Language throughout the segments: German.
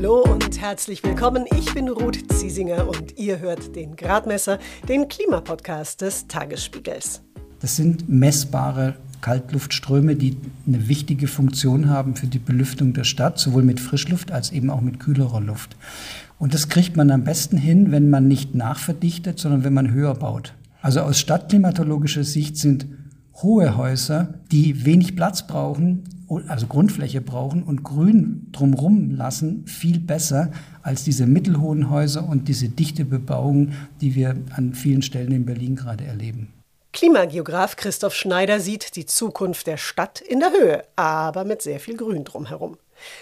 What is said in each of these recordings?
Hallo und herzlich willkommen. Ich bin Ruth Ziesinger und ihr hört den Gradmesser, den Klimapodcast des Tagesspiegels. Das sind messbare Kaltluftströme, die eine wichtige Funktion haben für die Belüftung der Stadt, sowohl mit Frischluft als eben auch mit kühlerer Luft. Und das kriegt man am besten hin, wenn man nicht nachverdichtet, sondern wenn man höher baut. Also aus stadtklimatologischer Sicht sind hohe Häuser, die wenig Platz brauchen, also Grundfläche brauchen und Grün drumherum lassen, viel besser als diese mittelhohen Häuser und diese dichte Bebauung, die wir an vielen Stellen in Berlin gerade erleben. Klimageograf Christoph Schneider sieht die Zukunft der Stadt in der Höhe, aber mit sehr viel Grün drumherum.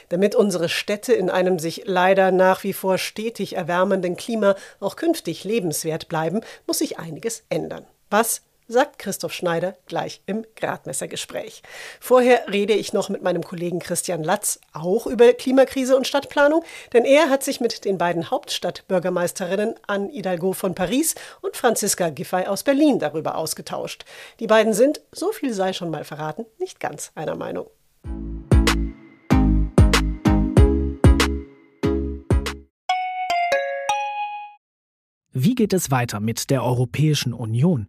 Damit unsere Städte in einem sich leider nach wie vor stetig erwärmenden Klima auch künftig lebenswert bleiben, muss sich einiges ändern. Was sagt Christoph Schneider gleich im Gradmessergespräch. Vorher rede ich noch mit meinem Kollegen Christian Latz auch über Klimakrise und Stadtplanung, denn er hat sich mit den beiden Hauptstadtbürgermeisterinnen Anne Hidalgo von Paris und Franziska Giffey aus Berlin darüber ausgetauscht. Die beiden sind, so viel sei schon mal verraten, nicht ganz einer Meinung. Wie geht es weiter mit der Europäischen Union?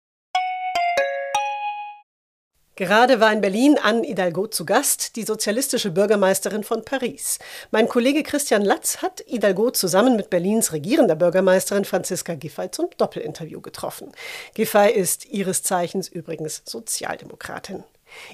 Gerade war in Berlin Anne Hidalgo zu Gast, die sozialistische Bürgermeisterin von Paris. Mein Kollege Christian Latz hat Hidalgo zusammen mit Berlins regierender Bürgermeisterin Franziska Giffey zum Doppelinterview getroffen. Giffey ist ihres Zeichens übrigens Sozialdemokratin.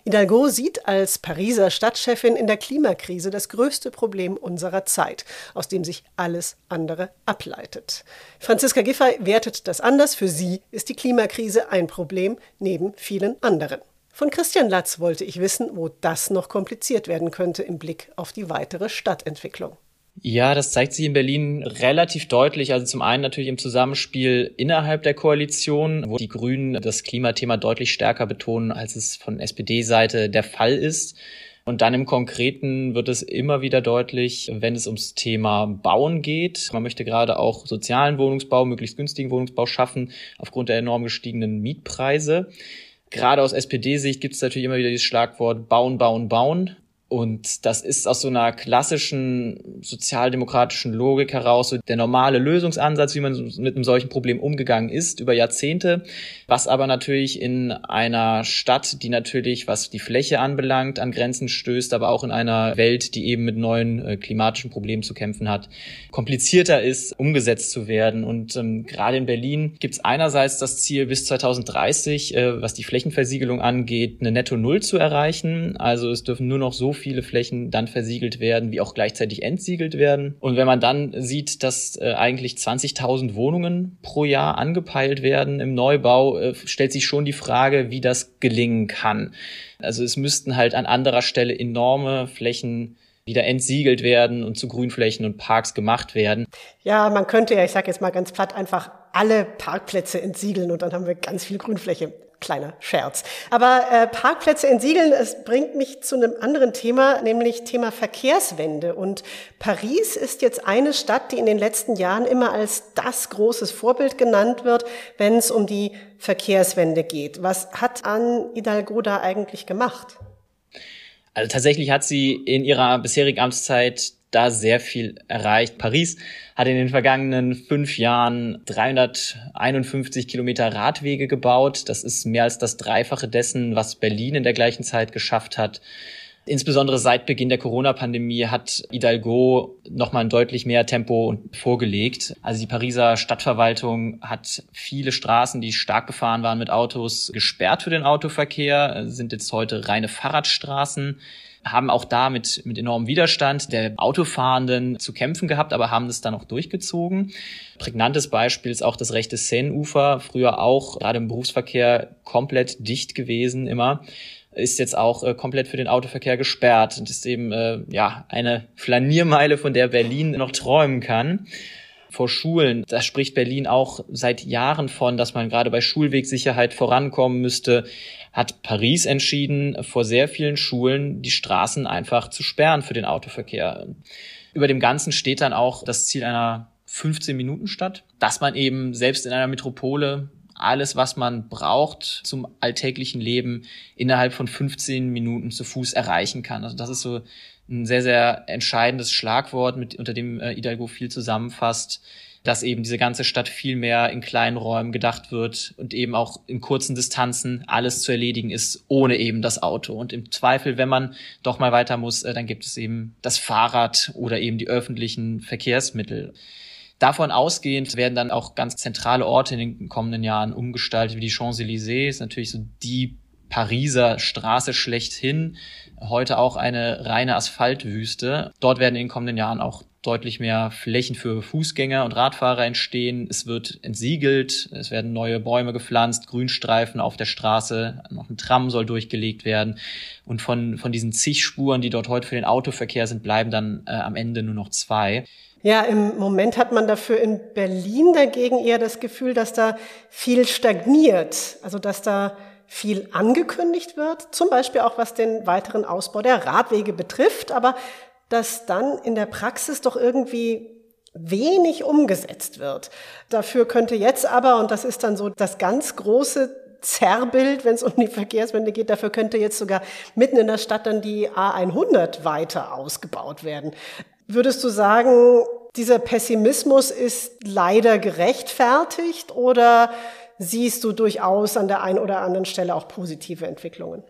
Hidalgo sieht als Pariser Stadtchefin in der Klimakrise das größte Problem unserer Zeit, aus dem sich alles andere ableitet. Franziska Giffey wertet das anders. Für sie ist die Klimakrise ein Problem neben vielen anderen. Von Christian Latz wollte ich wissen, wo das noch kompliziert werden könnte im Blick auf die weitere Stadtentwicklung. Ja, das zeigt sich in Berlin relativ deutlich. Also zum einen natürlich im Zusammenspiel innerhalb der Koalition, wo die Grünen das Klimathema deutlich stärker betonen, als es von SPD-Seite der Fall ist. Und dann im Konkreten wird es immer wieder deutlich, wenn es ums Thema Bauen geht. Man möchte gerade auch sozialen Wohnungsbau, möglichst günstigen Wohnungsbau schaffen, aufgrund der enorm gestiegenen Mietpreise. Gerade aus SPD-Sicht gibt es natürlich immer wieder dieses Schlagwort bauen, bauen, bauen. Und das ist aus so einer klassischen sozialdemokratischen Logik heraus so der normale Lösungsansatz, wie man mit einem solchen Problem umgegangen ist über Jahrzehnte. Was aber natürlich in einer Stadt, die natürlich, was die Fläche anbelangt, an Grenzen stößt, aber auch in einer Welt, die eben mit neuen äh, klimatischen Problemen zu kämpfen hat, komplizierter ist, umgesetzt zu werden. Und ähm, gerade in Berlin gibt es einerseits das Ziel, bis 2030, äh, was die Flächenversiegelung angeht, eine Netto Null zu erreichen. Also es dürfen nur noch so viele Flächen dann versiegelt werden, wie auch gleichzeitig entsiegelt werden. Und wenn man dann sieht, dass äh, eigentlich 20.000 Wohnungen pro Jahr angepeilt werden im Neubau, äh, stellt sich schon die Frage, wie das gelingen kann. Also es müssten halt an anderer Stelle enorme Flächen wieder entsiegelt werden und zu Grünflächen und Parks gemacht werden. Ja, man könnte ja, ich sage jetzt mal ganz platt, einfach alle Parkplätze entsiegeln und dann haben wir ganz viel Grünfläche. Kleiner Scherz. Aber äh, Parkplätze entsiegeln, es bringt mich zu einem anderen Thema, nämlich Thema Verkehrswende. Und Paris ist jetzt eine Stadt, die in den letzten Jahren immer als das großes Vorbild genannt wird, wenn es um die Verkehrswende geht. Was hat Anne Hidalgo da eigentlich gemacht? Also tatsächlich hat sie in ihrer bisherigen Amtszeit da sehr viel erreicht. Paris hat in den vergangenen fünf Jahren 351 Kilometer Radwege gebaut. Das ist mehr als das Dreifache dessen, was Berlin in der gleichen Zeit geschafft hat. Insbesondere seit Beginn der Corona-Pandemie hat Hidalgo nochmal ein deutlich mehr Tempo vorgelegt. Also die Pariser Stadtverwaltung hat viele Straßen, die stark befahren waren mit Autos, gesperrt für den Autoverkehr, sind jetzt heute reine Fahrradstraßen haben auch da mit, mit enormem Widerstand der Autofahrenden zu kämpfen gehabt, aber haben das dann auch durchgezogen. Prägnantes Beispiel ist auch das rechte Seine-Ufer, früher auch gerade im Berufsverkehr komplett dicht gewesen immer ist jetzt auch äh, komplett für den Autoverkehr gesperrt und ist eben äh, ja eine Flaniermeile, von der Berlin noch träumen kann. Vor Schulen. Da spricht Berlin auch seit Jahren von, dass man gerade bei Schulwegsicherheit vorankommen müsste. Hat Paris entschieden, vor sehr vielen Schulen die Straßen einfach zu sperren für den Autoverkehr. Über dem Ganzen steht dann auch das Ziel einer 15 Minuten Stadt, dass man eben selbst in einer Metropole alles, was man braucht zum alltäglichen Leben, innerhalb von 15 Minuten zu Fuß erreichen kann. Also das ist so ein sehr, sehr entscheidendes Schlagwort, mit, unter dem äh, Hidalgo viel zusammenfasst, dass eben diese ganze Stadt viel mehr in kleinen Räumen gedacht wird und eben auch in kurzen Distanzen alles zu erledigen ist, ohne eben das Auto. Und im Zweifel, wenn man doch mal weiter muss, äh, dann gibt es eben das Fahrrad oder eben die öffentlichen Verkehrsmittel. Davon ausgehend werden dann auch ganz zentrale Orte in den kommenden Jahren umgestaltet, wie die Champs-Élysées, ist natürlich so die Pariser Straße schlechthin, heute auch eine reine Asphaltwüste. Dort werden in den kommenden Jahren auch deutlich mehr Flächen für Fußgänger und Radfahrer entstehen. Es wird entsiegelt, es werden neue Bäume gepflanzt, Grünstreifen auf der Straße, noch ein Tram soll durchgelegt werden. Und von, von diesen zig Spuren, die dort heute für den Autoverkehr sind, bleiben dann äh, am Ende nur noch zwei. Ja, im Moment hat man dafür in Berlin dagegen eher das Gefühl, dass da viel stagniert, also dass da viel angekündigt wird, zum Beispiel auch was den weiteren Ausbau der Radwege betrifft, aber dass dann in der Praxis doch irgendwie wenig umgesetzt wird. Dafür könnte jetzt aber, und das ist dann so das ganz große Zerrbild, wenn es um die Verkehrswende geht, dafür könnte jetzt sogar mitten in der Stadt dann die A100 weiter ausgebaut werden. Würdest du sagen, dieser Pessimismus ist leider gerechtfertigt oder siehst du durchaus an der einen oder anderen Stelle auch positive Entwicklungen?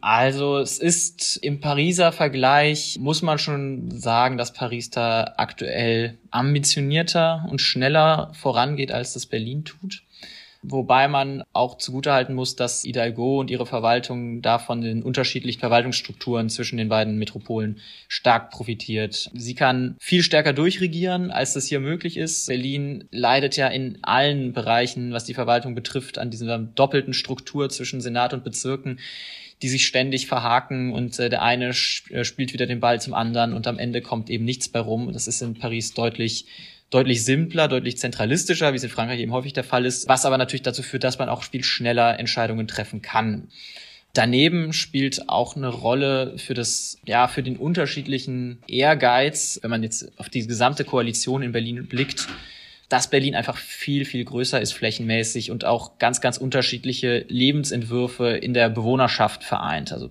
Also es ist im Pariser Vergleich, muss man schon sagen, dass Paris da aktuell ambitionierter und schneller vorangeht, als das Berlin tut. Wobei man auch zugutehalten muss, dass Hidalgo und ihre Verwaltung da von den unterschiedlichen Verwaltungsstrukturen zwischen den beiden Metropolen stark profitiert. Sie kann viel stärker durchregieren, als das hier möglich ist. Berlin leidet ja in allen Bereichen, was die Verwaltung betrifft, an dieser doppelten Struktur zwischen Senat und Bezirken die sich ständig verhaken und äh, der eine äh, spielt wieder den Ball zum anderen und am Ende kommt eben nichts bei rum. Das ist in Paris deutlich deutlich simpler, deutlich zentralistischer, wie es in Frankreich eben häufig der Fall ist, was aber natürlich dazu führt, dass man auch viel schneller Entscheidungen treffen kann. Daneben spielt auch eine Rolle für das, ja, für den unterschiedlichen Ehrgeiz, wenn man jetzt auf die gesamte Koalition in Berlin blickt, dass Berlin einfach viel, viel größer ist flächenmäßig und auch ganz, ganz unterschiedliche Lebensentwürfe in der Bewohnerschaft vereint. Also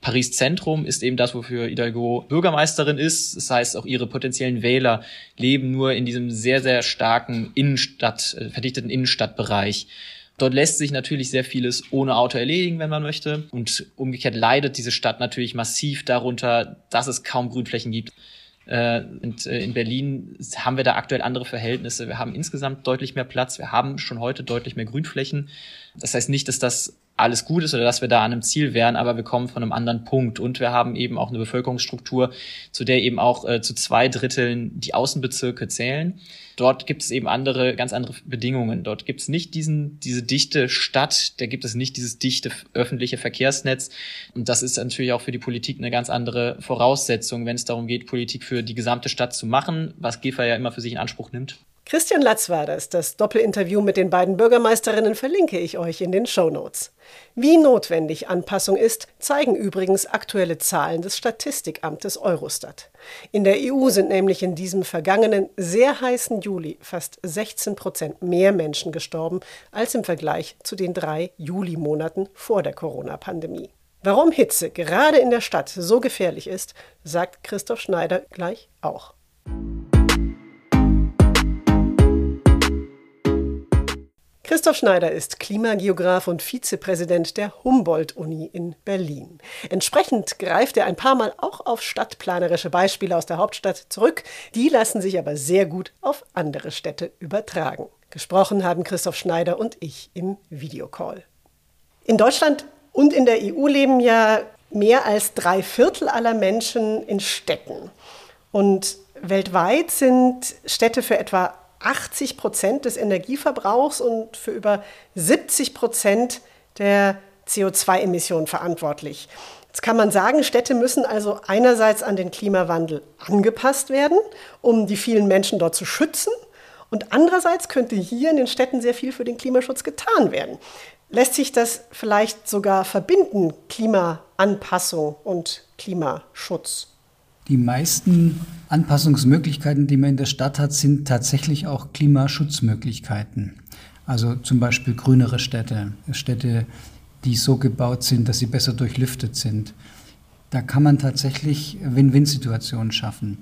Paris Zentrum ist eben das, wofür Hidalgo Bürgermeisterin ist. Das heißt, auch ihre potenziellen Wähler leben nur in diesem sehr, sehr starken Innenstadt, äh, verdichteten Innenstadtbereich. Dort lässt sich natürlich sehr vieles ohne Auto erledigen, wenn man möchte. Und umgekehrt leidet diese Stadt natürlich massiv darunter, dass es kaum Grünflächen gibt. Äh, und äh, in Berlin haben wir da aktuell andere Verhältnisse. Wir haben insgesamt deutlich mehr Platz. Wir haben schon heute deutlich mehr Grünflächen. Das heißt nicht, dass das alles gut ist oder dass wir da an einem Ziel wären, aber wir kommen von einem anderen Punkt und wir haben eben auch eine Bevölkerungsstruktur, zu der eben auch äh, zu zwei Dritteln die Außenbezirke zählen. Dort gibt es eben andere, ganz andere Bedingungen. Dort gibt es nicht diesen, diese dichte Stadt, da gibt es nicht dieses dichte öffentliche Verkehrsnetz. Und das ist natürlich auch für die Politik eine ganz andere Voraussetzung, wenn es darum geht, Politik für die gesamte Stadt zu machen, was GEFA ja immer für sich in Anspruch nimmt. Christian Latz war das. Das Doppelinterview mit den beiden Bürgermeisterinnen verlinke ich euch in den Show Notes. Wie notwendig Anpassung ist, zeigen übrigens aktuelle Zahlen des Statistikamtes Eurostat. In der EU sind nämlich in diesem vergangenen, sehr heißen Juli fast 16 Prozent mehr Menschen gestorben als im Vergleich zu den drei Juli-Monaten vor der Corona-Pandemie. Warum Hitze gerade in der Stadt so gefährlich ist, sagt Christoph Schneider gleich auch. Christoph Schneider ist Klimageograf und Vizepräsident der Humboldt-Uni in Berlin. Entsprechend greift er ein paar Mal auch auf stadtplanerische Beispiele aus der Hauptstadt zurück. Die lassen sich aber sehr gut auf andere Städte übertragen. Gesprochen haben Christoph Schneider und ich im Videocall. In Deutschland und in der EU leben ja mehr als drei Viertel aller Menschen in Städten. Und weltweit sind Städte für etwa 80 Prozent des Energieverbrauchs und für über 70 Prozent der CO2-Emissionen verantwortlich. Jetzt kann man sagen, Städte müssen also einerseits an den Klimawandel angepasst werden, um die vielen Menschen dort zu schützen Und andererseits könnte hier in den Städten sehr viel für den Klimaschutz getan werden. Lässt sich das vielleicht sogar verbinden, Klimaanpassung und Klimaschutz? Die meisten Anpassungsmöglichkeiten, die man in der Stadt hat, sind tatsächlich auch Klimaschutzmöglichkeiten. Also zum Beispiel grünere Städte, Städte, die so gebaut sind, dass sie besser durchlüftet sind. Da kann man tatsächlich Win-Win-Situationen schaffen.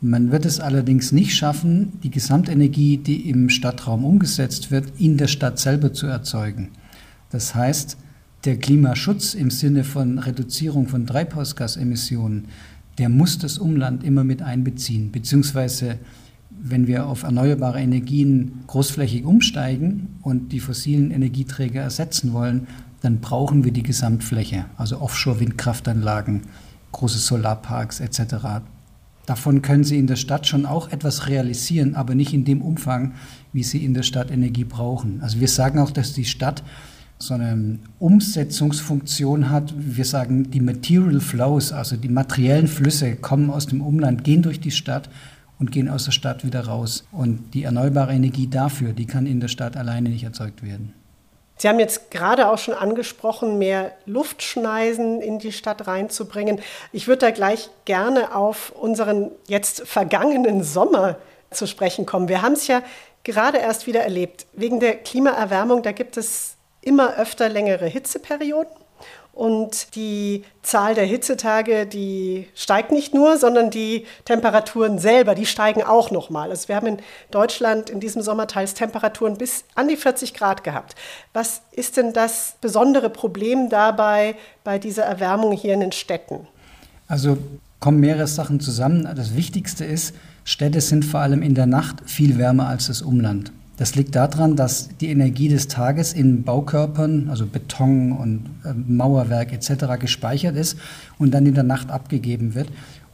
Man wird es allerdings nicht schaffen, die Gesamtenergie, die im Stadtraum umgesetzt wird, in der Stadt selber zu erzeugen. Das heißt, der Klimaschutz im Sinne von Reduzierung von Treibhausgasemissionen, der muss das Umland immer mit einbeziehen. Beziehungsweise, wenn wir auf erneuerbare Energien großflächig umsteigen und die fossilen Energieträger ersetzen wollen, dann brauchen wir die Gesamtfläche, also Offshore-Windkraftanlagen, große Solarparks etc. Davon können Sie in der Stadt schon auch etwas realisieren, aber nicht in dem Umfang, wie Sie in der Stadt Energie brauchen. Also wir sagen auch, dass die Stadt so eine Umsetzungsfunktion hat. Wir sagen, die Material Flows, also die materiellen Flüsse kommen aus dem Umland, gehen durch die Stadt und gehen aus der Stadt wieder raus. Und die erneuerbare Energie dafür, die kann in der Stadt alleine nicht erzeugt werden. Sie haben jetzt gerade auch schon angesprochen, mehr Luftschneisen in die Stadt reinzubringen. Ich würde da gleich gerne auf unseren jetzt vergangenen Sommer zu sprechen kommen. Wir haben es ja gerade erst wieder erlebt. Wegen der Klimaerwärmung, da gibt es immer öfter längere Hitzeperioden. Und die Zahl der Hitzetage, die steigt nicht nur, sondern die Temperaturen selber, die steigen auch nochmal. Also wir haben in Deutschland in diesem Sommer teils Temperaturen bis an die 40 Grad gehabt. Was ist denn das besondere Problem dabei bei dieser Erwärmung hier in den Städten? Also kommen mehrere Sachen zusammen. Das Wichtigste ist, Städte sind vor allem in der Nacht viel wärmer als das Umland. Das liegt daran, dass die Energie des Tages in Baukörpern, also Beton und äh, Mauerwerk etc. gespeichert ist und dann in der Nacht abgegeben wird.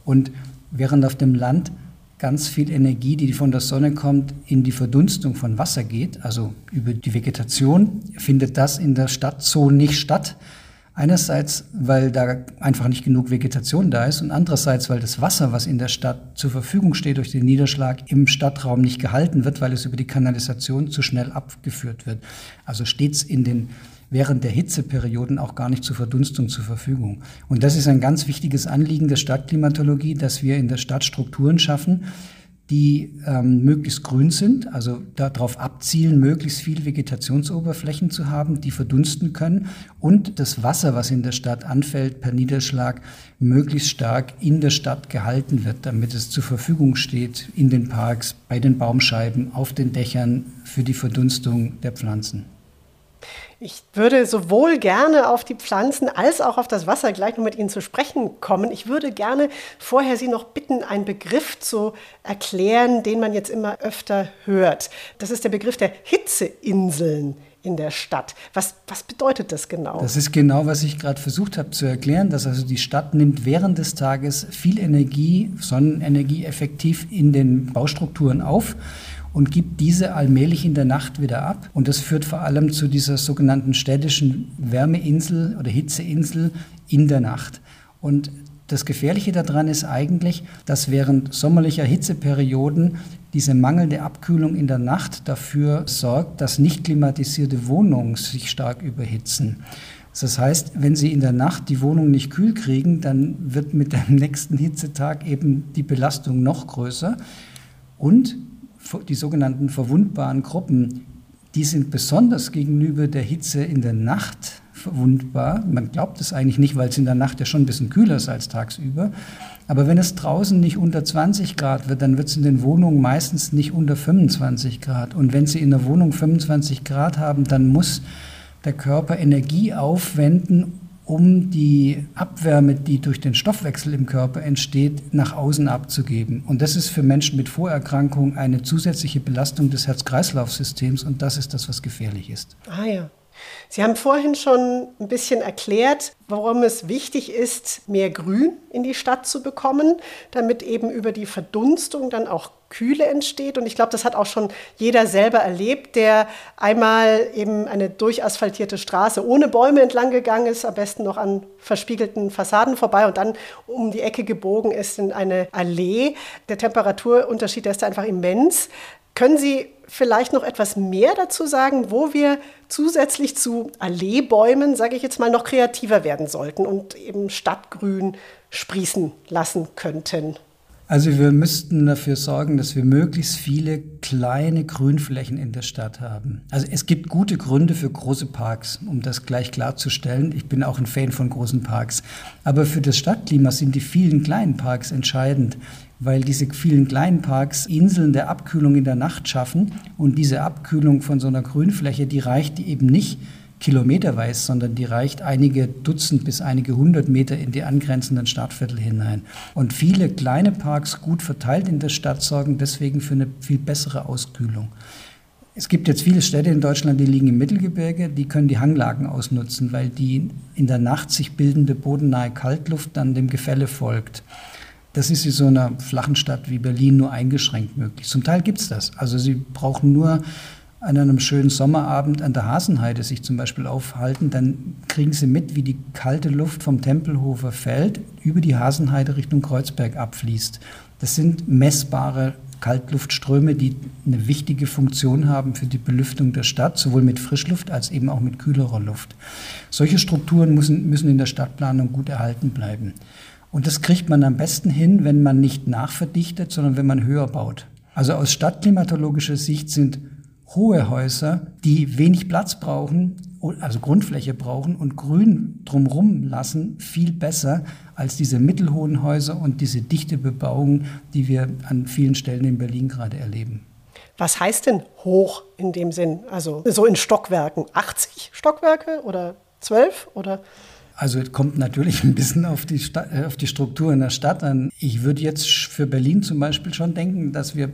Und während auf dem Land ganz viel Energie, die von der Sonne kommt, in die Verdunstung von Wasser geht, also über die Vegetation, findet das in der Stadt so nicht statt. Einerseits, weil da einfach nicht genug Vegetation da ist und andererseits, weil das Wasser, was in der Stadt zur Verfügung steht durch den Niederschlag, im Stadtraum nicht gehalten wird, weil es über die Kanalisation zu schnell abgeführt wird. Also steht es in den während der Hitzeperioden auch gar nicht zur Verdunstung zur Verfügung. Und das ist ein ganz wichtiges Anliegen der Stadtklimatologie, dass wir in der Stadt Strukturen schaffen, die ähm, möglichst grün sind, also darauf abzielen, möglichst viel Vegetationsoberflächen zu haben, die verdunsten können und das Wasser, was in der Stadt anfällt per Niederschlag, möglichst stark in der Stadt gehalten wird, damit es zur Verfügung steht in den Parks, bei den Baumscheiben, auf den Dächern für die Verdunstung der Pflanzen. Ich würde sowohl gerne auf die Pflanzen als auch auf das Wasser gleich noch mit Ihnen zu sprechen kommen. Ich würde gerne vorher Sie noch bitten, einen Begriff zu erklären, den man jetzt immer öfter hört. Das ist der Begriff der Hitzeinseln in der Stadt. Was, was bedeutet das genau? Das ist genau, was ich gerade versucht habe zu erklären, dass also die Stadt nimmt während des Tages viel Energie, Sonnenenergie effektiv in den Baustrukturen auf und gibt diese allmählich in der Nacht wieder ab. Und das führt vor allem zu dieser sogenannten städtischen Wärmeinsel oder Hitzeinsel in der Nacht. Und das Gefährliche daran ist eigentlich, dass während sommerlicher Hitzeperioden diese mangelnde Abkühlung in der Nacht dafür sorgt, dass nicht klimatisierte Wohnungen sich stark überhitzen. Das heißt, wenn Sie in der Nacht die Wohnung nicht kühl kriegen, dann wird mit dem nächsten Hitzetag eben die Belastung noch größer. Und die sogenannten verwundbaren Gruppen, die sind besonders gegenüber der Hitze in der Nacht verwundbar. Man glaubt es eigentlich nicht, weil es in der Nacht ja schon ein bisschen kühler ist als tagsüber. Aber wenn es draußen nicht unter 20 Grad wird, dann wird es in den Wohnungen meistens nicht unter 25 Grad. Und wenn Sie in der Wohnung 25 Grad haben, dann muss der Körper Energie aufwenden, um die Abwärme, die durch den Stoffwechsel im Körper entsteht, nach außen abzugeben. Und das ist für Menschen mit Vorerkrankungen eine zusätzliche Belastung des Herz-Kreislauf-Systems und das ist das, was gefährlich ist. Ah ja. Sie haben vorhin schon ein bisschen erklärt, warum es wichtig ist, mehr Grün in die Stadt zu bekommen, damit eben über die Verdunstung dann auch Kühle entsteht. Und ich glaube, das hat auch schon jeder selber erlebt, der einmal eben eine durchasphaltierte Straße ohne Bäume entlang gegangen ist, am besten noch an verspiegelten Fassaden vorbei und dann um die Ecke gebogen ist in eine Allee. Der Temperaturunterschied der ist einfach immens. Können Sie vielleicht noch etwas mehr dazu sagen, wo wir zusätzlich zu Alleebäumen, sage ich jetzt mal, noch kreativer werden sollten und eben Stadtgrün sprießen lassen könnten? Also wir müssten dafür sorgen, dass wir möglichst viele kleine Grünflächen in der Stadt haben. Also es gibt gute Gründe für große Parks, um das gleich klarzustellen. Ich bin auch ein Fan von großen Parks. Aber für das Stadtklima sind die vielen kleinen Parks entscheidend, weil diese vielen kleinen Parks Inseln der Abkühlung in der Nacht schaffen. Und diese Abkühlung von so einer Grünfläche, die reicht eben nicht kilometerweise, sondern die reicht einige Dutzend bis einige hundert Meter in die angrenzenden Stadtviertel hinein. Und viele kleine Parks gut verteilt in der Stadt sorgen deswegen für eine viel bessere Auskühlung. Es gibt jetzt viele Städte in Deutschland, die liegen im Mittelgebirge, die können die Hanglagen ausnutzen, weil die in der Nacht sich bildende bodennahe Kaltluft dann dem Gefälle folgt. Das ist in so einer flachen Stadt wie Berlin nur eingeschränkt möglich. Zum Teil gibt es das. Also Sie brauchen nur an einem schönen Sommerabend an der Hasenheide sich zum Beispiel aufhalten, dann kriegen sie mit, wie die kalte Luft vom Tempelhofer Feld über die Hasenheide Richtung Kreuzberg abfließt. Das sind messbare Kaltluftströme, die eine wichtige Funktion haben für die Belüftung der Stadt, sowohl mit Frischluft als eben auch mit kühlerer Luft. Solche Strukturen müssen, müssen in der Stadtplanung gut erhalten bleiben. Und das kriegt man am besten hin, wenn man nicht nachverdichtet, sondern wenn man höher baut. Also aus stadtklimatologischer Sicht sind hohe Häuser, die wenig Platz brauchen, also Grundfläche brauchen und Grün drumherum lassen, viel besser als diese mittelhohen Häuser und diese dichte Bebauung, die wir an vielen Stellen in Berlin gerade erleben. Was heißt denn hoch in dem Sinn? Also so in Stockwerken? 80 Stockwerke oder 12 oder? Also es kommt natürlich ein bisschen auf die, äh, auf die Struktur in der Stadt an. Ich würde jetzt für Berlin zum Beispiel schon denken, dass wir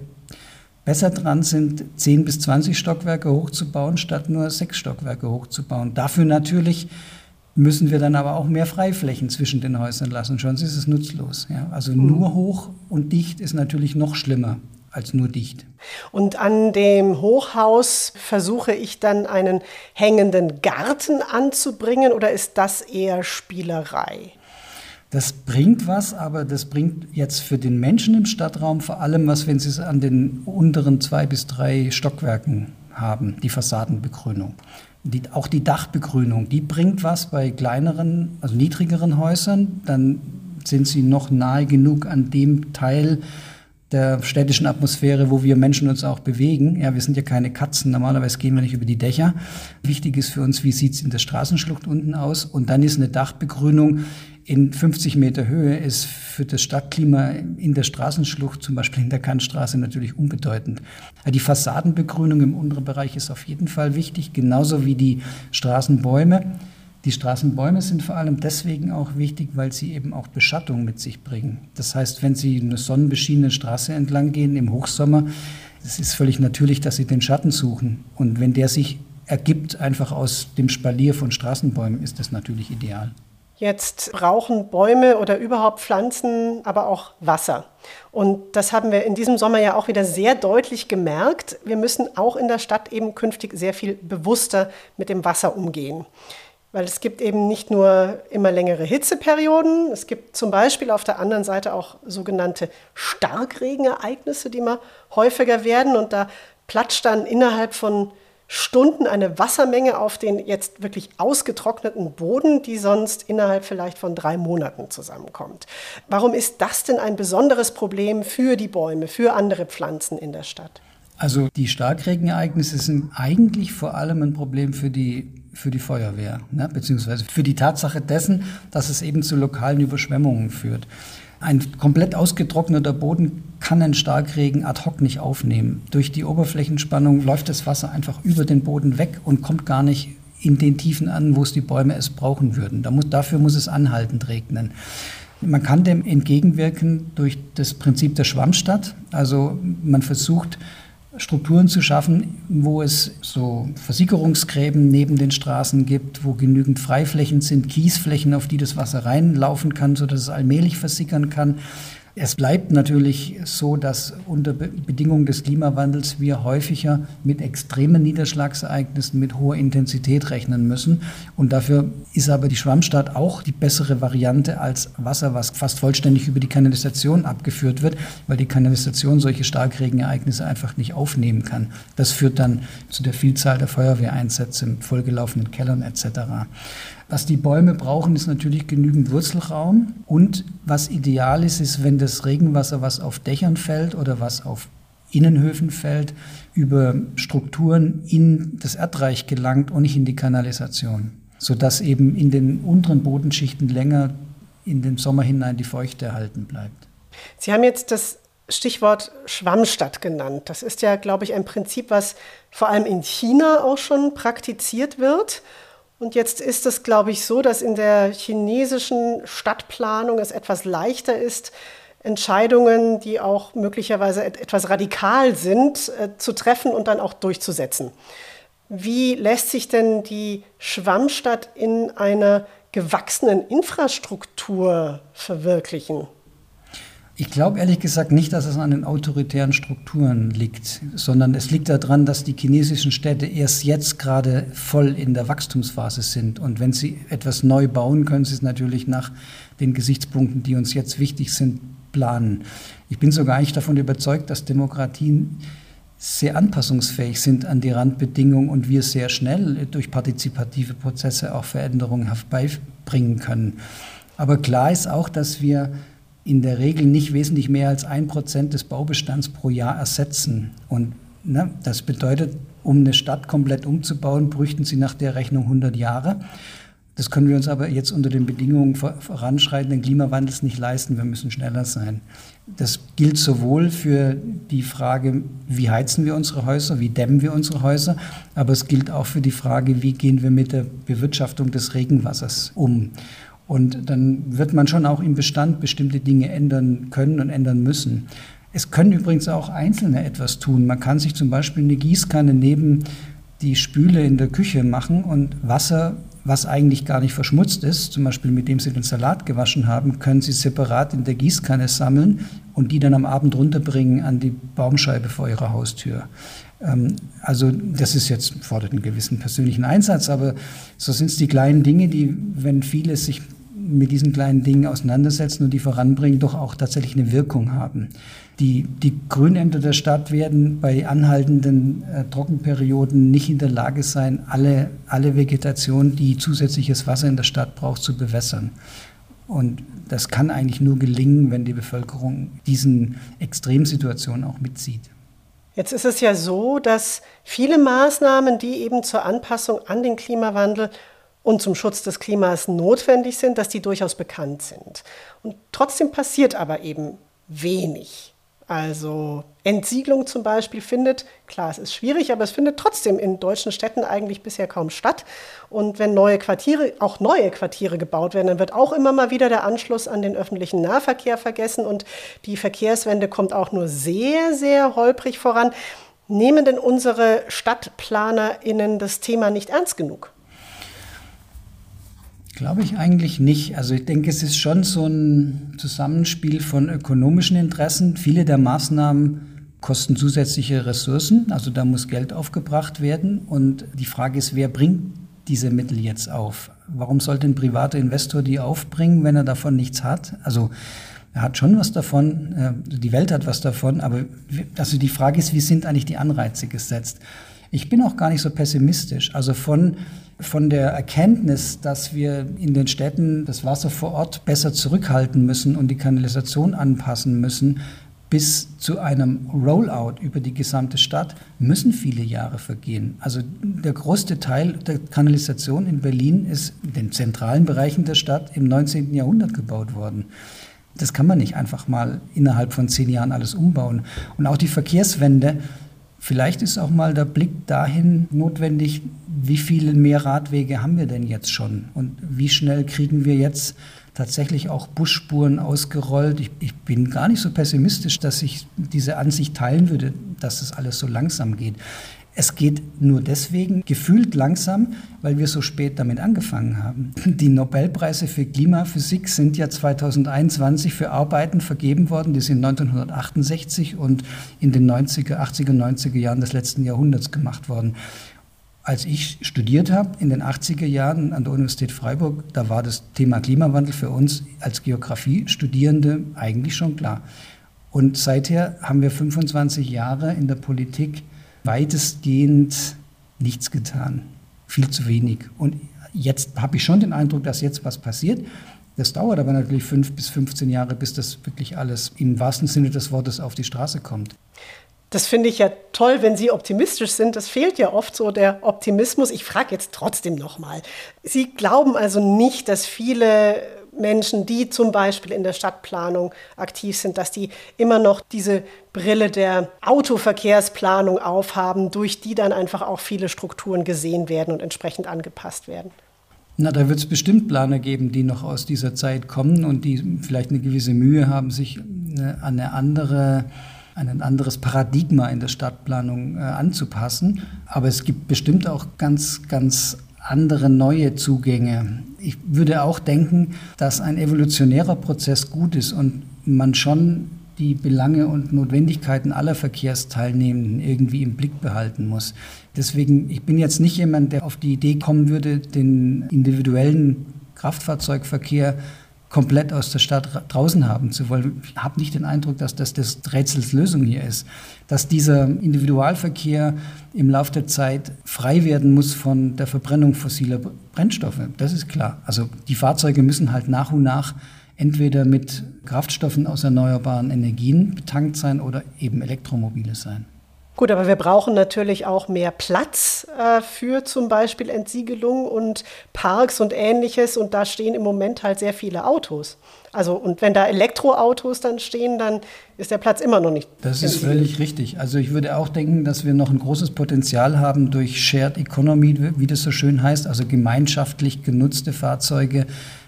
besser dran sind, 10 bis 20 Stockwerke hochzubauen, statt nur sechs Stockwerke hochzubauen. Dafür natürlich müssen wir dann aber auch mehr Freiflächen zwischen den Häusern lassen, sonst ist es nutzlos. Ja? Also mhm. nur hoch und dicht ist natürlich noch schlimmer als nur dicht. Und an dem Hochhaus versuche ich dann einen hängenden Garten anzubringen oder ist das eher Spielerei? Das bringt was, aber das bringt jetzt für den Menschen im Stadtraum vor allem was, wenn Sie es an den unteren zwei bis drei Stockwerken haben, die Fassadenbegrünung. Die, auch die Dachbegrünung, die bringt was bei kleineren, also niedrigeren Häusern. Dann sind sie noch nahe genug an dem Teil der städtischen Atmosphäre, wo wir Menschen uns auch bewegen. Ja, wir sind ja keine Katzen, normalerweise gehen wir nicht über die Dächer. Wichtig ist für uns, wie sieht es in der Straßenschlucht unten aus? Und dann ist eine Dachbegrünung in 50 Meter Höhe ist für das Stadtklima in der Straßenschlucht, zum Beispiel in der Kantstraße, natürlich unbedeutend. Die Fassadenbegrünung im unteren Bereich ist auf jeden Fall wichtig, genauso wie die Straßenbäume. Die Straßenbäume sind vor allem deswegen auch wichtig, weil sie eben auch Beschattung mit sich bringen. Das heißt, wenn Sie eine sonnenbeschienene Straße entlang gehen im Hochsommer, es ist völlig natürlich, dass Sie den Schatten suchen. Und wenn der sich ergibt einfach aus dem Spalier von Straßenbäumen, ist das natürlich ideal. Jetzt brauchen Bäume oder überhaupt Pflanzen aber auch Wasser. Und das haben wir in diesem Sommer ja auch wieder sehr deutlich gemerkt. Wir müssen auch in der Stadt eben künftig sehr viel bewusster mit dem Wasser umgehen. Weil es gibt eben nicht nur immer längere Hitzeperioden, es gibt zum Beispiel auf der anderen Seite auch sogenannte Starkregenereignisse, die mal häufiger werden. Und da platscht dann innerhalb von Stunden eine Wassermenge auf den jetzt wirklich ausgetrockneten Boden, die sonst innerhalb vielleicht von drei Monaten zusammenkommt. Warum ist das denn ein besonderes Problem für die Bäume, für andere Pflanzen in der Stadt? Also die Starkregenereignisse sind eigentlich vor allem ein Problem für die für die Feuerwehr, ne? beziehungsweise für die Tatsache dessen, dass es eben zu lokalen Überschwemmungen führt. Ein komplett ausgetrockneter Boden kann einen Starkregen ad hoc nicht aufnehmen. Durch die Oberflächenspannung läuft das Wasser einfach über den Boden weg und kommt gar nicht in den Tiefen an, wo es die Bäume es brauchen würden. Da muss, dafür muss es anhaltend regnen. Man kann dem entgegenwirken durch das Prinzip der Schwammstadt. Also man versucht, Strukturen zu schaffen, wo es so Versickerungsgräben neben den Straßen gibt, wo genügend Freiflächen sind, Kiesflächen, auf die das Wasser reinlaufen kann, sodass es allmählich versickern kann. Es bleibt natürlich so, dass unter Bedingungen des Klimawandels wir häufiger mit extremen Niederschlagsereignissen mit hoher Intensität rechnen müssen. Und dafür ist aber die Schwammstadt auch die bessere Variante als Wasser, was fast vollständig über die Kanalisation abgeführt wird, weil die Kanalisation solche Starkregenereignisse einfach nicht aufnehmen kann. Das führt dann zu der Vielzahl der Feuerwehreinsätze mit vollgelaufenen Kellern etc. Was die Bäume brauchen, ist natürlich genügend Wurzelraum. Und was ideal ist, ist, wenn das Regenwasser, was auf Dächern fällt oder was auf Innenhöfen fällt, über Strukturen in das Erdreich gelangt und nicht in die Kanalisation, sodass eben in den unteren Bodenschichten länger in den Sommer hinein die Feuchte erhalten bleibt. Sie haben jetzt das Stichwort Schwammstadt genannt. Das ist ja, glaube ich, ein Prinzip, was vor allem in China auch schon praktiziert wird. Und jetzt ist es, glaube ich, so, dass in der chinesischen Stadtplanung es etwas leichter ist, Entscheidungen, die auch möglicherweise etwas radikal sind, äh, zu treffen und dann auch durchzusetzen. Wie lässt sich denn die Schwammstadt in einer gewachsenen Infrastruktur verwirklichen? Ich glaube ehrlich gesagt nicht, dass es an den autoritären Strukturen liegt, sondern es liegt daran, dass die chinesischen Städte erst jetzt gerade voll in der Wachstumsphase sind. Und wenn sie etwas neu bauen, können sie es natürlich nach den Gesichtspunkten, die uns jetzt wichtig sind, planen. Ich bin sogar eigentlich davon überzeugt, dass Demokratien sehr anpassungsfähig sind an die Randbedingungen und wir sehr schnell durch partizipative Prozesse auch Veränderungen herbeibringen können. Aber klar ist auch, dass wir in der Regel nicht wesentlich mehr als ein Prozent des Baubestands pro Jahr ersetzen. Und ne, das bedeutet, um eine Stadt komplett umzubauen, bräuchten sie nach der Rechnung 100 Jahre. Das können wir uns aber jetzt unter den Bedingungen voranschreitenden Klimawandels nicht leisten. Wir müssen schneller sein. Das gilt sowohl für die Frage, wie heizen wir unsere Häuser, wie dämmen wir unsere Häuser, aber es gilt auch für die Frage, wie gehen wir mit der Bewirtschaftung des Regenwassers um. Und dann wird man schon auch im Bestand bestimmte Dinge ändern können und ändern müssen. Es können übrigens auch Einzelne etwas tun. Man kann sich zum Beispiel eine Gießkanne neben die Spüle in der Küche machen und Wasser, was eigentlich gar nicht verschmutzt ist, zum Beispiel mit dem Sie den Salat gewaschen haben, können Sie separat in der Gießkanne sammeln und die dann am Abend runterbringen an die Baumscheibe vor Ihrer Haustür. Ähm, also das ist jetzt fordert einen gewissen persönlichen Einsatz, aber so sind es die kleinen Dinge, die, wenn viele sich mit diesen kleinen Dingen auseinandersetzen und die voranbringen, doch auch tatsächlich eine Wirkung haben. Die, die Grünämter der Stadt werden bei anhaltenden äh, Trockenperioden nicht in der Lage sein, alle, alle Vegetation, die zusätzliches Wasser in der Stadt braucht, zu bewässern. Und das kann eigentlich nur gelingen, wenn die Bevölkerung diesen Extremsituationen auch mitzieht. Jetzt ist es ja so, dass viele Maßnahmen, die eben zur Anpassung an den Klimawandel und zum Schutz des Klimas notwendig sind, dass die durchaus bekannt sind. Und trotzdem passiert aber eben wenig. Also Entsiedlung zum Beispiel findet, klar, es ist schwierig, aber es findet trotzdem in deutschen Städten eigentlich bisher kaum statt. Und wenn neue Quartiere, auch neue Quartiere gebaut werden, dann wird auch immer mal wieder der Anschluss an den öffentlichen Nahverkehr vergessen und die Verkehrswende kommt auch nur sehr, sehr holprig voran. Nehmen denn unsere StadtplanerInnen das Thema nicht ernst genug? Glaube ich eigentlich nicht. Also ich denke, es ist schon so ein Zusammenspiel von ökonomischen Interessen. Viele der Maßnahmen kosten zusätzliche Ressourcen, also da muss Geld aufgebracht werden. Und die Frage ist, wer bringt diese Mittel jetzt auf? Warum sollte ein privater Investor die aufbringen, wenn er davon nichts hat? Also er hat schon was davon, äh, die Welt hat was davon, aber also die Frage ist, wie sind eigentlich die Anreize gesetzt? Ich bin auch gar nicht so pessimistisch. Also von, von der Erkenntnis, dass wir in den Städten das Wasser vor Ort besser zurückhalten müssen und die Kanalisation anpassen müssen, bis zu einem Rollout über die gesamte Stadt müssen viele Jahre vergehen. Also der größte Teil der Kanalisation in Berlin ist in den zentralen Bereichen der Stadt im 19. Jahrhundert gebaut worden. Das kann man nicht einfach mal innerhalb von zehn Jahren alles umbauen. Und auch die Verkehrswende Vielleicht ist auch mal der Blick dahin notwendig, wie viele mehr Radwege haben wir denn jetzt schon und wie schnell kriegen wir jetzt tatsächlich auch Busspuren ausgerollt. Ich, ich, bin gar nicht so pessimistisch, dass ich diese Ansicht teilen würde, dass das alles so langsam geht. Es geht nur deswegen gefühlt langsam, weil wir so spät damit angefangen haben. Die Nobelpreise für Klimaphysik sind ja 2021 für Arbeiten vergeben worden, die sind 1968 und in den 90er, 80er, 90er Jahren des letzten Jahrhunderts gemacht worden. Als ich studiert habe in den 80er Jahren an der Universität Freiburg, da war das Thema Klimawandel für uns als Geografiestudierende eigentlich schon klar. Und seither haben wir 25 Jahre in der Politik weitestgehend nichts getan. Viel zu wenig. Und jetzt habe ich schon den Eindruck, dass jetzt was passiert. Das dauert aber natürlich fünf bis 15 Jahre, bis das wirklich alles im wahrsten Sinne des Wortes auf die Straße kommt. Das finde ich ja toll, wenn Sie optimistisch sind. Das fehlt ja oft so der Optimismus. Ich frage jetzt trotzdem nochmal. Sie glauben also nicht, dass viele Menschen, die zum Beispiel in der Stadtplanung aktiv sind, dass die immer noch diese Brille der Autoverkehrsplanung aufhaben, durch die dann einfach auch viele Strukturen gesehen werden und entsprechend angepasst werden. Na, da wird es bestimmt Planer geben, die noch aus dieser Zeit kommen und die vielleicht eine gewisse Mühe haben, sich an eine andere ein anderes Paradigma in der Stadtplanung äh, anzupassen. Aber es gibt bestimmt auch ganz, ganz andere neue Zugänge. Ich würde auch denken, dass ein evolutionärer Prozess gut ist und man schon die Belange und Notwendigkeiten aller Verkehrsteilnehmenden irgendwie im Blick behalten muss. Deswegen, ich bin jetzt nicht jemand, der auf die Idee kommen würde, den individuellen Kraftfahrzeugverkehr komplett aus der Stadt draußen haben zu wollen. Ich habe nicht den Eindruck, dass das das Rätsels Lösung hier ist. Dass dieser Individualverkehr im Laufe der Zeit frei werden muss von der Verbrennung fossiler Brennstoffe. Das ist klar. Also die Fahrzeuge müssen halt nach und nach entweder mit Kraftstoffen aus erneuerbaren Energien betankt sein oder eben Elektromobile sein. Gut, aber wir brauchen natürlich auch mehr Platz äh, für zum Beispiel Entsiegelung und Parks und ähnliches. Und da stehen im Moment halt sehr viele Autos. Also, und wenn da Elektroautos dann stehen, dann ist der Platz immer noch nicht. Das ist völlig richtig. Also, ich würde auch denken, dass wir noch ein großes Potenzial haben durch Shared Economy, wie das so schön heißt, also gemeinschaftlich genutzte Fahrzeuge,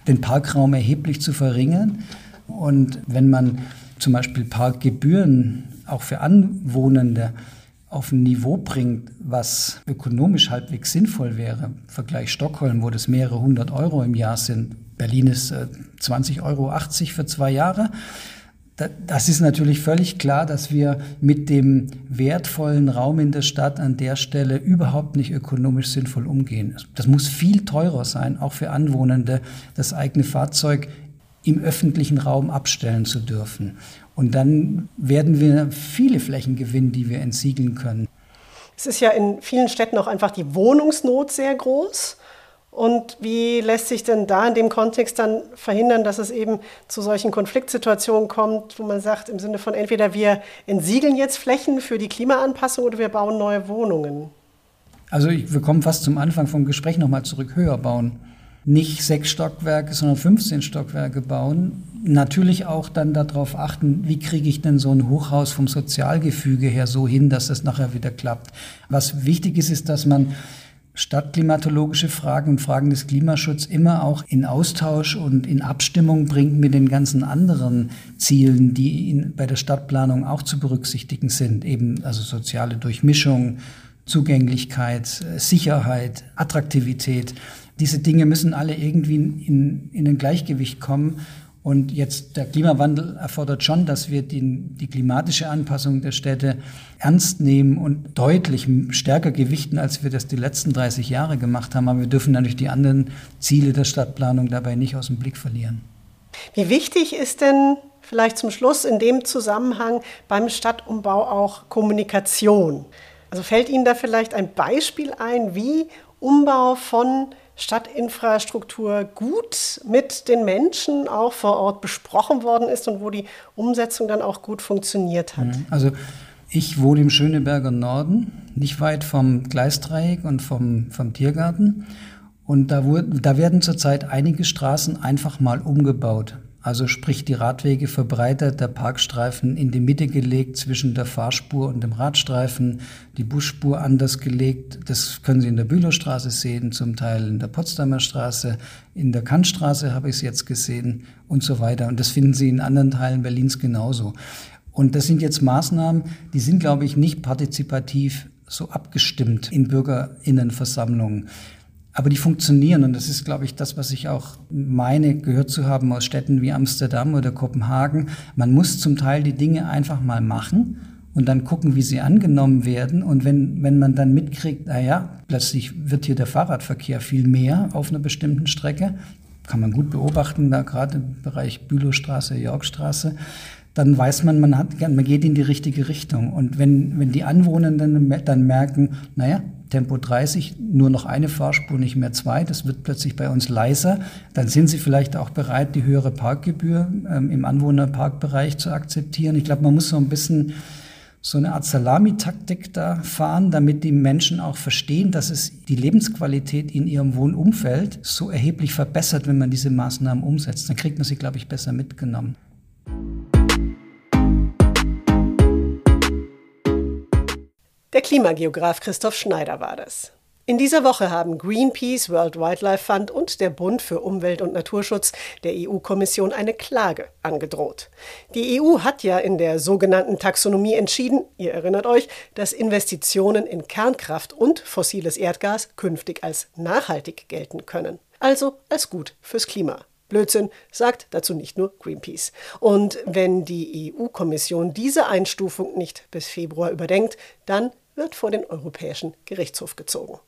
den Parkraum erheblich zu verringern. Und wenn man zum Beispiel Parkgebühren auch für Anwohnende auf ein Niveau bringt, was ökonomisch halbwegs sinnvoll wäre. Vergleich Stockholm, wo das mehrere hundert Euro im Jahr sind. Berlin ist äh, 20,80 Euro für zwei Jahre. das ist natürlich völlig klar, dass wir mit dem wertvollen Raum in der Stadt an der Stelle überhaupt nicht ökonomisch sinnvoll umgehen. Das muss viel teurer sein, auch für Anwohnende, das eigene Fahrzeug im öffentlichen Raum abstellen zu dürfen. Und dann werden wir viele Flächen gewinnen, die wir entsiegeln können. Es ist ja in vielen Städten auch einfach die Wohnungsnot sehr groß. Und wie lässt sich denn da in dem Kontext dann verhindern, dass es eben zu solchen Konfliktsituationen kommt, wo man sagt, im Sinne von entweder wir entsiegeln jetzt Flächen für die Klimaanpassung oder wir bauen neue Wohnungen? Also ich, wir kommen fast zum Anfang vom Gespräch nochmal zurück, höher bauen nicht sechs Stockwerke, sondern 15 Stockwerke bauen. Natürlich auch dann darauf achten, wie kriege ich denn so ein Hochhaus vom Sozialgefüge her so hin, dass das nachher wieder klappt. Was wichtig ist, ist, dass man stadtklimatologische Fragen und Fragen des Klimaschutzes immer auch in Austausch und in Abstimmung bringt mit den ganzen anderen Zielen, die in, bei der Stadtplanung auch zu berücksichtigen sind. Eben also soziale Durchmischung, Zugänglichkeit, Sicherheit, Attraktivität. Diese Dinge müssen alle irgendwie in, in ein Gleichgewicht kommen. Und jetzt der Klimawandel erfordert schon, dass wir die, die klimatische Anpassung der Städte ernst nehmen und deutlich stärker gewichten, als wir das die letzten 30 Jahre gemacht haben. Aber wir dürfen natürlich die anderen Ziele der Stadtplanung dabei nicht aus dem Blick verlieren. Wie wichtig ist denn vielleicht zum Schluss in dem Zusammenhang beim Stadtumbau auch Kommunikation? Also fällt Ihnen da vielleicht ein Beispiel ein, wie Umbau von Stadtinfrastruktur gut mit den Menschen auch vor Ort besprochen worden ist und wo die Umsetzung dann auch gut funktioniert hat. Mhm. Also ich wohne im Schöneberger Norden, nicht weit vom Gleisdreieck und vom, vom Tiergarten. Und da, wurde, da werden zurzeit einige Straßen einfach mal umgebaut. Also sprich die Radwege verbreitert, der Parkstreifen in die Mitte gelegt zwischen der Fahrspur und dem Radstreifen, die Busspur anders gelegt. Das können Sie in der Bülowstraße sehen, zum Teil in der Potsdamer Straße, in der Kantstraße habe ich es jetzt gesehen und so weiter. Und das finden Sie in anderen Teilen Berlins genauso. Und das sind jetzt Maßnahmen, die sind, glaube ich, nicht partizipativ so abgestimmt in Bürgerinnenversammlungen. Aber die funktionieren und das ist, glaube ich, das, was ich auch meine, gehört zu haben aus Städten wie Amsterdam oder Kopenhagen. Man muss zum Teil die Dinge einfach mal machen und dann gucken, wie sie angenommen werden. Und wenn, wenn man dann mitkriegt, naja, plötzlich wird hier der Fahrradverkehr viel mehr auf einer bestimmten Strecke, kann man gut beobachten, da gerade im Bereich Bülowstraße, Yorkstraße, dann weiß man, man, hat, man geht in die richtige Richtung. Und wenn, wenn die Anwohner dann, dann merken, naja, Tempo 30, nur noch eine Fahrspur, nicht mehr zwei, das wird plötzlich bei uns leiser, dann sind sie vielleicht auch bereit, die höhere Parkgebühr ähm, im Anwohnerparkbereich zu akzeptieren. Ich glaube, man muss so ein bisschen so eine Art Salamitaktik da fahren, damit die Menschen auch verstehen, dass es die Lebensqualität in ihrem Wohnumfeld so erheblich verbessert, wenn man diese Maßnahmen umsetzt. Dann kriegt man sie, glaube ich, besser mitgenommen. Klimageograf Christoph Schneider war das. In dieser Woche haben Greenpeace, World Wildlife Fund und der Bund für Umwelt und Naturschutz der EU-Kommission eine Klage angedroht. Die EU hat ja in der sogenannten Taxonomie entschieden, ihr erinnert euch, dass Investitionen in Kernkraft und fossiles Erdgas künftig als nachhaltig gelten können. Also als gut fürs Klima. Blödsinn, sagt dazu nicht nur Greenpeace. Und wenn die EU-Kommission diese Einstufung nicht bis Februar überdenkt, dann wird vor den Europäischen Gerichtshof gezogen.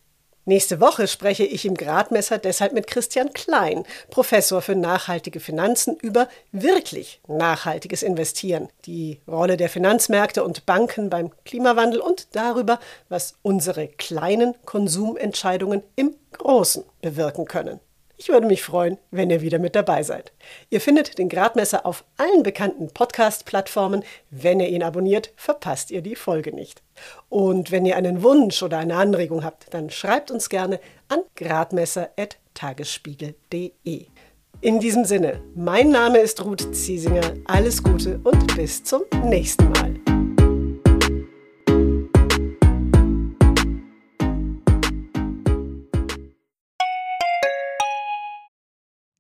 Nächste Woche spreche ich im Gradmesser deshalb mit Christian Klein, Professor für nachhaltige Finanzen, über wirklich nachhaltiges Investieren, die Rolle der Finanzmärkte und Banken beim Klimawandel und darüber, was unsere kleinen Konsumentscheidungen im Großen bewirken können. Ich würde mich freuen, wenn ihr wieder mit dabei seid. Ihr findet den Gradmesser auf allen bekannten Podcast-Plattformen. Wenn ihr ihn abonniert, verpasst ihr die Folge nicht. Und wenn ihr einen Wunsch oder eine Anregung habt, dann schreibt uns gerne an gradmesser.tagesspiegel.de. In diesem Sinne, mein Name ist Ruth Ziesinger. Alles Gute und bis zum nächsten Mal.